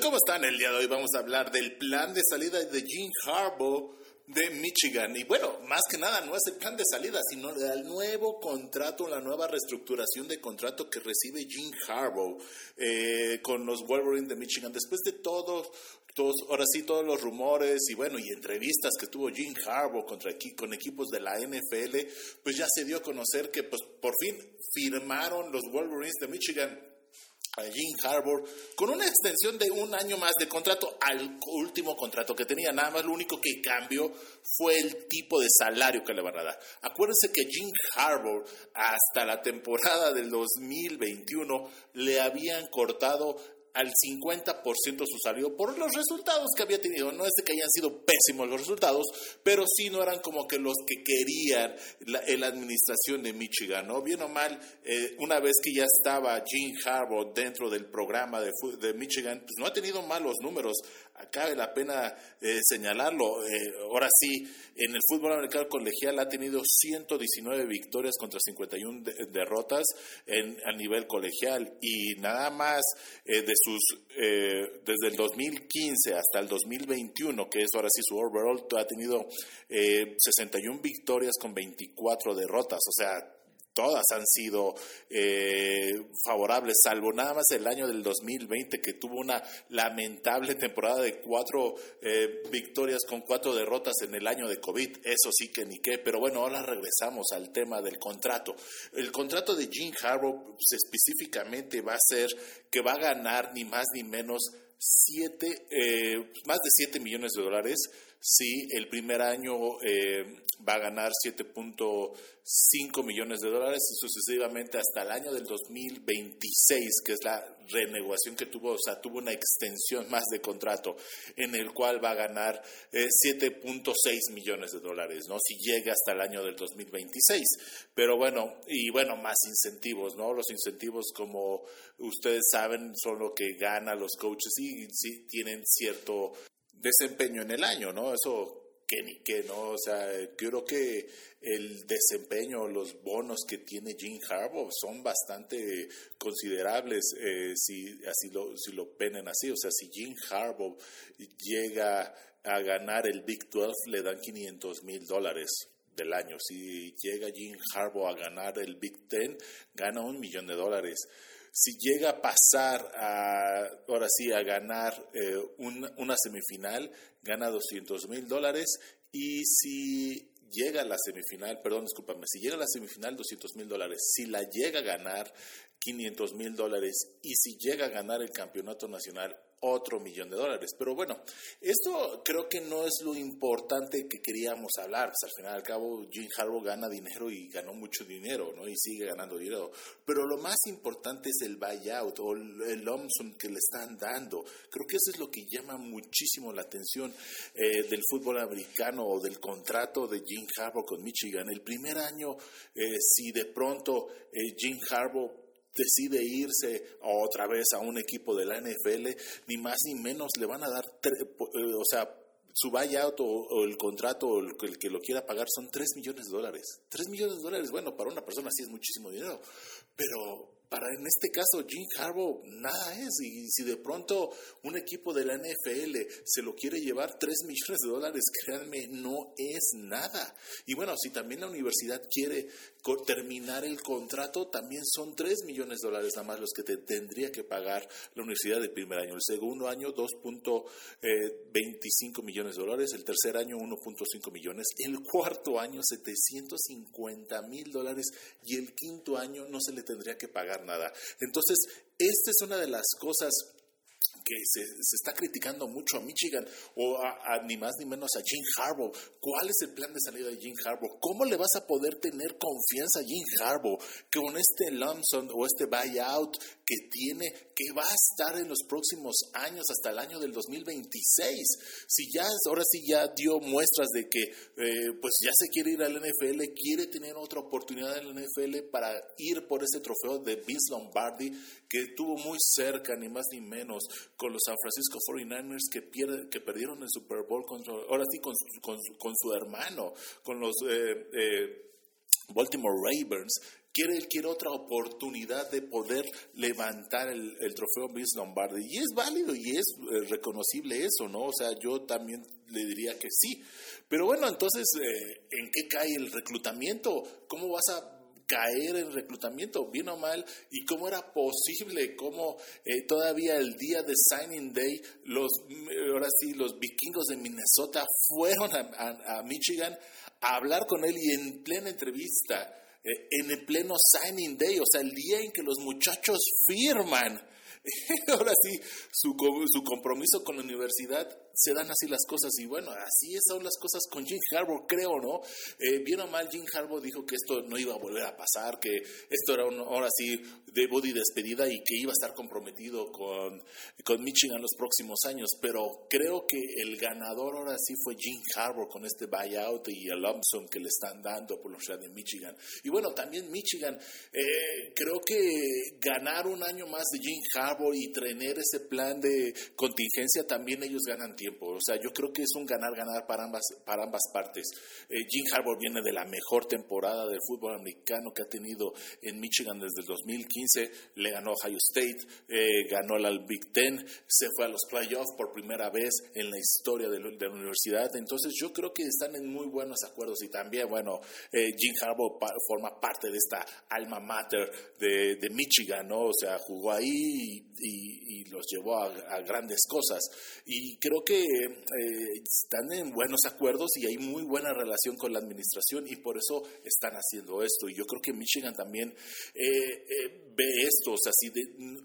¿cómo están? El día de hoy vamos a hablar del plan de salida de Jim Harbaugh de Michigan. Y bueno, más que nada no es el plan de salida, sino el nuevo contrato, la nueva reestructuración de contrato que recibe Jim Harbaugh eh, con los Wolverines de Michigan. Después de todos, todos, ahora sí, todos los rumores y bueno, y entrevistas que tuvo Jim Harbaugh contra, con equipos de la NFL, pues ya se dio a conocer que pues por fin firmaron los Wolverines de Michigan Jim Harbour con una extensión de un año más de contrato al último contrato que tenía. Nada más lo único que cambió fue el tipo de salario que le van a dar. Acuérdense que Jim Harbour hasta la temporada del 2021 le habían cortado al 50% su salario por los resultados que había tenido. No es de que hayan sido pésimos los resultados, pero sí no eran como que los que querían la, administración de Michigan, ¿no? Bien o mal, eh, una vez que ya estaba Jim Harbaugh dentro del programa de, de Michigan, pues no ha tenido malos números cabe la pena eh, señalarlo. Eh, ahora sí, en el fútbol americano colegial ha tenido 119 victorias contra 51 derrotas en, a nivel colegial y nada más eh, de sus desde el 2015 hasta el 2021, que es ahora sí su overall, ha tenido 61 victorias con 24 derrotas. O sea, todas han sido eh, favorables, salvo nada más el año del 2020, que tuvo una lamentable temporada de cuatro eh, victorias con cuatro derrotas en el año de COVID. Eso sí que ni qué. Pero bueno, ahora regresamos al tema del contrato. El contrato de Jim Harbaugh pues, específicamente va a ser que va a ganar ni más ni menos siete, eh, más de 7 millones de dólares si el primer año va a ganar 7.5 millones de dólares y sucesivamente hasta el año del 2026, que es la renegociación que tuvo, o sea, tuvo una extensión más de contrato en el cual va a ganar 7.6 eh, millones de dólares, ¿no? Si llega hasta el año del 2026. Pero bueno, y bueno, más incentivos, ¿no? Los incentivos, como ustedes saben, son lo que ganan los coaches y, tienen cierto desempeño en el año, ¿no? Eso que ni que, ¿no? O sea, creo que el desempeño, los bonos que tiene Jim Harbaugh son bastante considerables eh, si así lo, si lo penen así. O sea, si Jim Harbaugh llega a ganar el Big 12, le dan 500 mil dólares del año. Si llega Jim Harbaugh a ganar el Big Ten, gana un millón de dólares si llega a pasar a, ahora sí, a ganar eh, una semifinal, gana 200 mil dólares. Y si llega a la semifinal, perdón, discúlpame, si llega a la semifinal 200 mil dólares, si la llega a ganar 500 mil dólares. Y si llega a ganar el campeonato nacional otro millón de dólares. Pero bueno, esto creo que no es lo importante que queríamos hablar. Pues al final al cabo, Jim Harbaugh gana dinero y ganó mucho dinero, ¿no? Y sigue ganando dinero. Pero lo más importante es el buyout o el lump que le están dando. Creo que eso es lo que llama muchísimo la atención eh, del fútbol americano o del contrato de Jim Harbaugh con Michigan. El primer año, eh, si de pronto eh, Jim Harbaugh decide irse otra vez a un equipo de la NFL, ni más ni menos le van a dar, eh, o sea, su buyout o, o el contrato o el, el, que lo quiera pagar son 3 millones de dólares. 3 millones de dólares, bueno, para una persona sí es muchísimo dinero, pero para en este caso Jim Harbaugh nada es. Y si de pronto un equipo de la NFL se lo quiere llevar 3 millones de dólares, créanme, no es nada. Y bueno, si también la universidad quiere terminar el contrato, también son 3 millones de dólares nada más los que te tendría que pagar la universidad del primer año. El segundo año, 2.25 eh, millones de dólares. El tercer año, 1.5 millones. El cuarto año, 750 mil dólares. Y el quinto año no se le tendría que pagar nada. Entonces, esta es una de las cosas que se, está criticando mucho a Michigan o a, ni más ni menos a Jim Harbaugh. ¿Cuál es el plan de salida de Jim Harbaugh? ¿Cómo le vas a poder tener confianza a Jim Harbaugh con este lump o este buyout que tiene, que va a estar en los próximos años hasta el año del 2026? Si ya, ahora sí ya dio muestras de que eh, pues ya se quiere ir al NFL, quiere tener otra oportunidad en la NFL para ir por ese trofeo de Vince Lombardi que tuvo muy cerca, ni más ni menos, con los San Francisco 49ers que, pierde, que perdieron el Super Bowl, ahora sí con, con, con, su hermano, con los eh, eh, Baltimore Ravens quiere, quiere otra oportunidad de poder levantar el, trofeo Vince Lombardi. Y es válido y es eh, reconocible eso, ¿no? O sea, yo también le diría que sí. Pero bueno, entonces, ¿en qué cae el reclutamiento? ¿Cómo vas a caer en reclutamiento, bien o mal, y cómo era posible, cómo eh, todavía el día de Signing Day, los, ahora sí, los vikingos de Minnesota fueron a, Michigan a hablar con él y en plena entrevista, eh, en el pleno Signing Day, o sea, el día en que los muchachos firman. Ahora sí, su, su compromiso con la universidad se dan así las cosas y bueno, así son las cosas con Jim Harbour, creo, ¿no? Eh, bien o mal, Jim Harbour dijo que esto no iba a volver a pasar, que esto era un, ahora sí de body despedida y que iba a estar comprometido con, con Michigan los próximos años, pero creo que el ganador ahora sí fue Jim Harbour con este buyout y el lump que le están dando por la Universidad de Michigan. Y bueno, también Michigan, eh, creo que ganar un año más de Jim Harbour y tener ese plan de contingencia, también ellos ganan tiempo o sea, yo creo que es un ganar-ganar para ambas, para ambas partes. Eh, Jim Harbour viene de la mejor temporada del fútbol americano que ha tenido en Michigan desde el 2015. Le ganó Ohio State, eh, ganó la Big Ten, se fue a los playoffs por primera vez en la historia de, la universidad. Entonces, yo creo que están en muy buenos acuerdos y también, bueno, eh, Jim Harbour forma parte de esta alma mater de, Michigan, ¿no? O sea, jugó ahí y, los llevó a, a grandes cosas. Y creo que eh, están en buenos acuerdos y hay muy buena relación con la administración y por eso están haciendo esto. Y yo creo que Michigan también eh, eh, ve esto, o sea, si de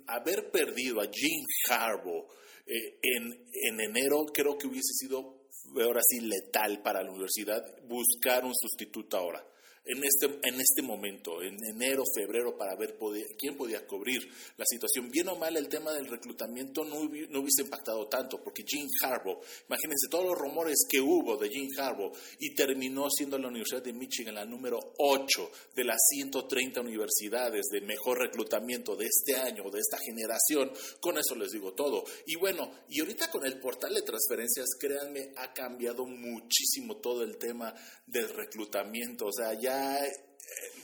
haber perdido a Jim Harbaugh en, en enero, creo que hubiese sido ahora sí letal para la universidad buscar un sustituto ahora en este, en este momento, en enero, febrero, para ver quién podía cubrir la situación. Bien o mal, el tema del reclutamiento no, no hubiese impactado tanto, porque Jim Harbaugh, imagínense todos los rumores que hubo de Jim Harbaugh, y terminó siendo la Universidad de Michigan la número 8 de las 130 universidades de mejor reclutamiento de este año, de esta generación. Con eso les digo todo. Y bueno, y ahorita con el portal de transferencias, créanme, ha cambiado muchísimo todo el tema del reclutamiento. O sea, ya eh,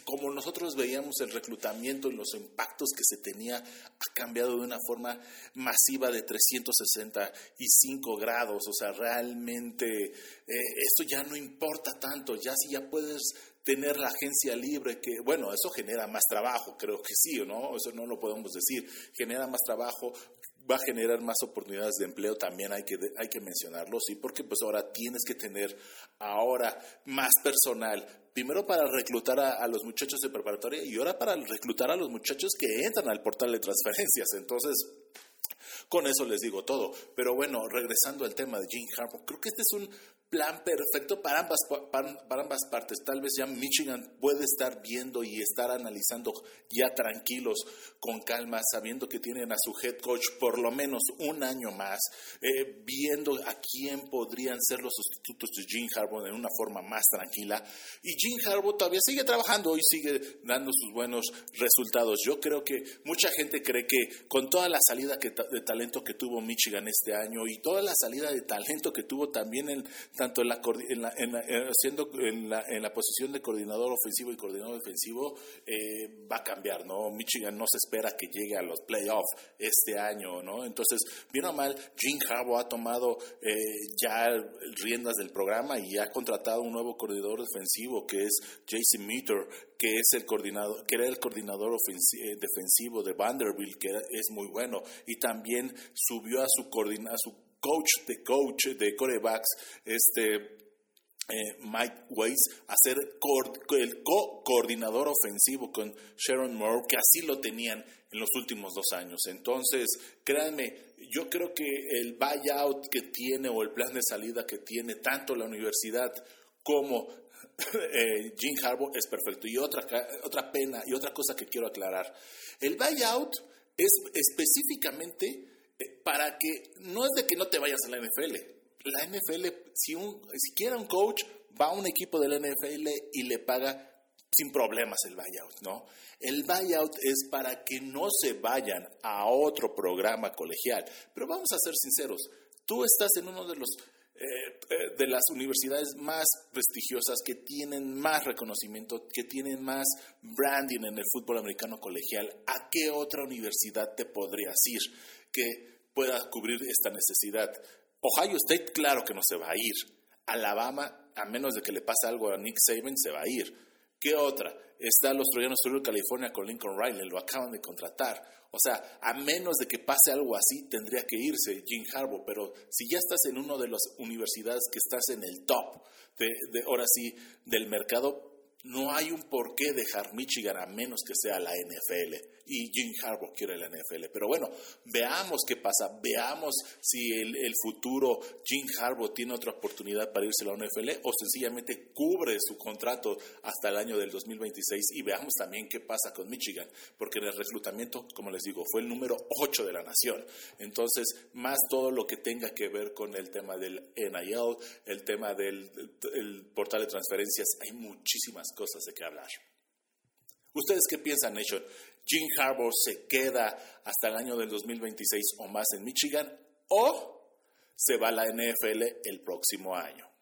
como nosotros veíamos el reclutamiento y los impactos que se tenía, ha cambiado de una forma masiva de 365 grados. O sea, realmente eh, esto ya no importa tanto. Ya si ya puedes tener la agencia libre, que bueno, eso genera más trabajo, creo que sí, ¿o no? Eso no lo podemos decir. Genera más trabajo, va a generar más oportunidades de empleo, también hay que, hay que mencionarlo, sí, porque pues ahora tienes que tener ahora más personal, primero para reclutar a, los muchachos de preparatoria y ahora para reclutar a los muchachos que entran al portal de transferencias. Entonces, con eso les digo todo. Pero bueno, regresando al tema de Jim Harbaugh, creo que este es un plan perfecto para ambas, para, ambas partes. Tal vez ya Michigan puede estar viendo y estar analizando ya tranquilos, con calma, sabiendo que tienen a su head coach por lo menos un año más, eh, viendo a quién podrían ser los sustitutos de Jim Harbaugh en una forma más tranquila. Y Jim Harbaugh todavía sigue trabajando y sigue dando sus buenos resultados. Yo creo que mucha gente cree que con toda la salida de talento que tuvo Michigan este año y toda la salida de talento que tuvo también en tanto en la, en la, en eh, en la, en la posición de coordinador ofensivo y coordinador defensivo, eh, va a cambiar, ¿no? Michigan no se espera que llegue a los playoffs este año, ¿no? Entonces, bien o mal, Jim Harbaugh ha tomado eh, ya riendas del programa y ha contratado un nuevo coordinador defensivo que es Jason Meter, que es el coordinador, que era el coordinador defensivo de Vanderbilt, que es muy bueno, y también subió a su, coordinador, su coach de coach de corebacks, este eh, Mike Weiss, a ser el co-coordinador ofensivo con Sharon Moore, que así lo tenían en los últimos dos años. Entonces, créanme, yo creo que el buyout que tiene o el plan de salida que tiene tanto la universidad como eh, Jim es perfecto. Y otra, otra pena y otra cosa que quiero aclarar, el buyout es específicamente para que no es de que no te vayas a la NFL. La NFL, si, un, si quiere un coach, va a un equipo de la NFL y le paga sin problemas el buyout, ¿no? El buyout es para que no se vayan a otro programa colegial. Pero vamos a ser sinceros, tú estás en uno de los eh, eh, de las universidades más prestigiosas, que tienen más reconocimiento, que tienen más branding en el fútbol americano colegial, ¿a qué otra universidad te podrías ir que pueda cubrir esta necesidad? Ohio State, claro que no se va a ir. Alabama, a menos de que le pase algo a Nick Saban, se va a ir. ¿Qué otra? Está los Troyanos Sur de California con Lincoln Riley, lo acaban de contratar. O sea, a menos de que pase algo así, tendría que irse Jim Harbaugh. Pero si ya estás en una de las universidades que estás en el top, de, de ahora sí, del mercado, no hay un por qué dejar Michigan a menos que sea la NFL. Y Jim Harbaugh quiere la NFL. Pero bueno, veamos qué pasa. Veamos si el, futuro Jim Harbaugh tiene otra oportunidad para irse a la NFL o sencillamente cubre su contrato hasta el año del 2026. Y veamos también qué pasa con Michigan. Porque en el reclutamiento, como les digo, fue el número 8 de la nación. Entonces, más todo lo que tenga que ver con el tema del NIL, el tema del el portal de transferencias, hay muchísimas cosas de qué hablar. ¿Ustedes qué piensan, Nation? ¿Jim Harbour se queda hasta el año del 2026 o más en Michigan o se va a la NFL el próximo año?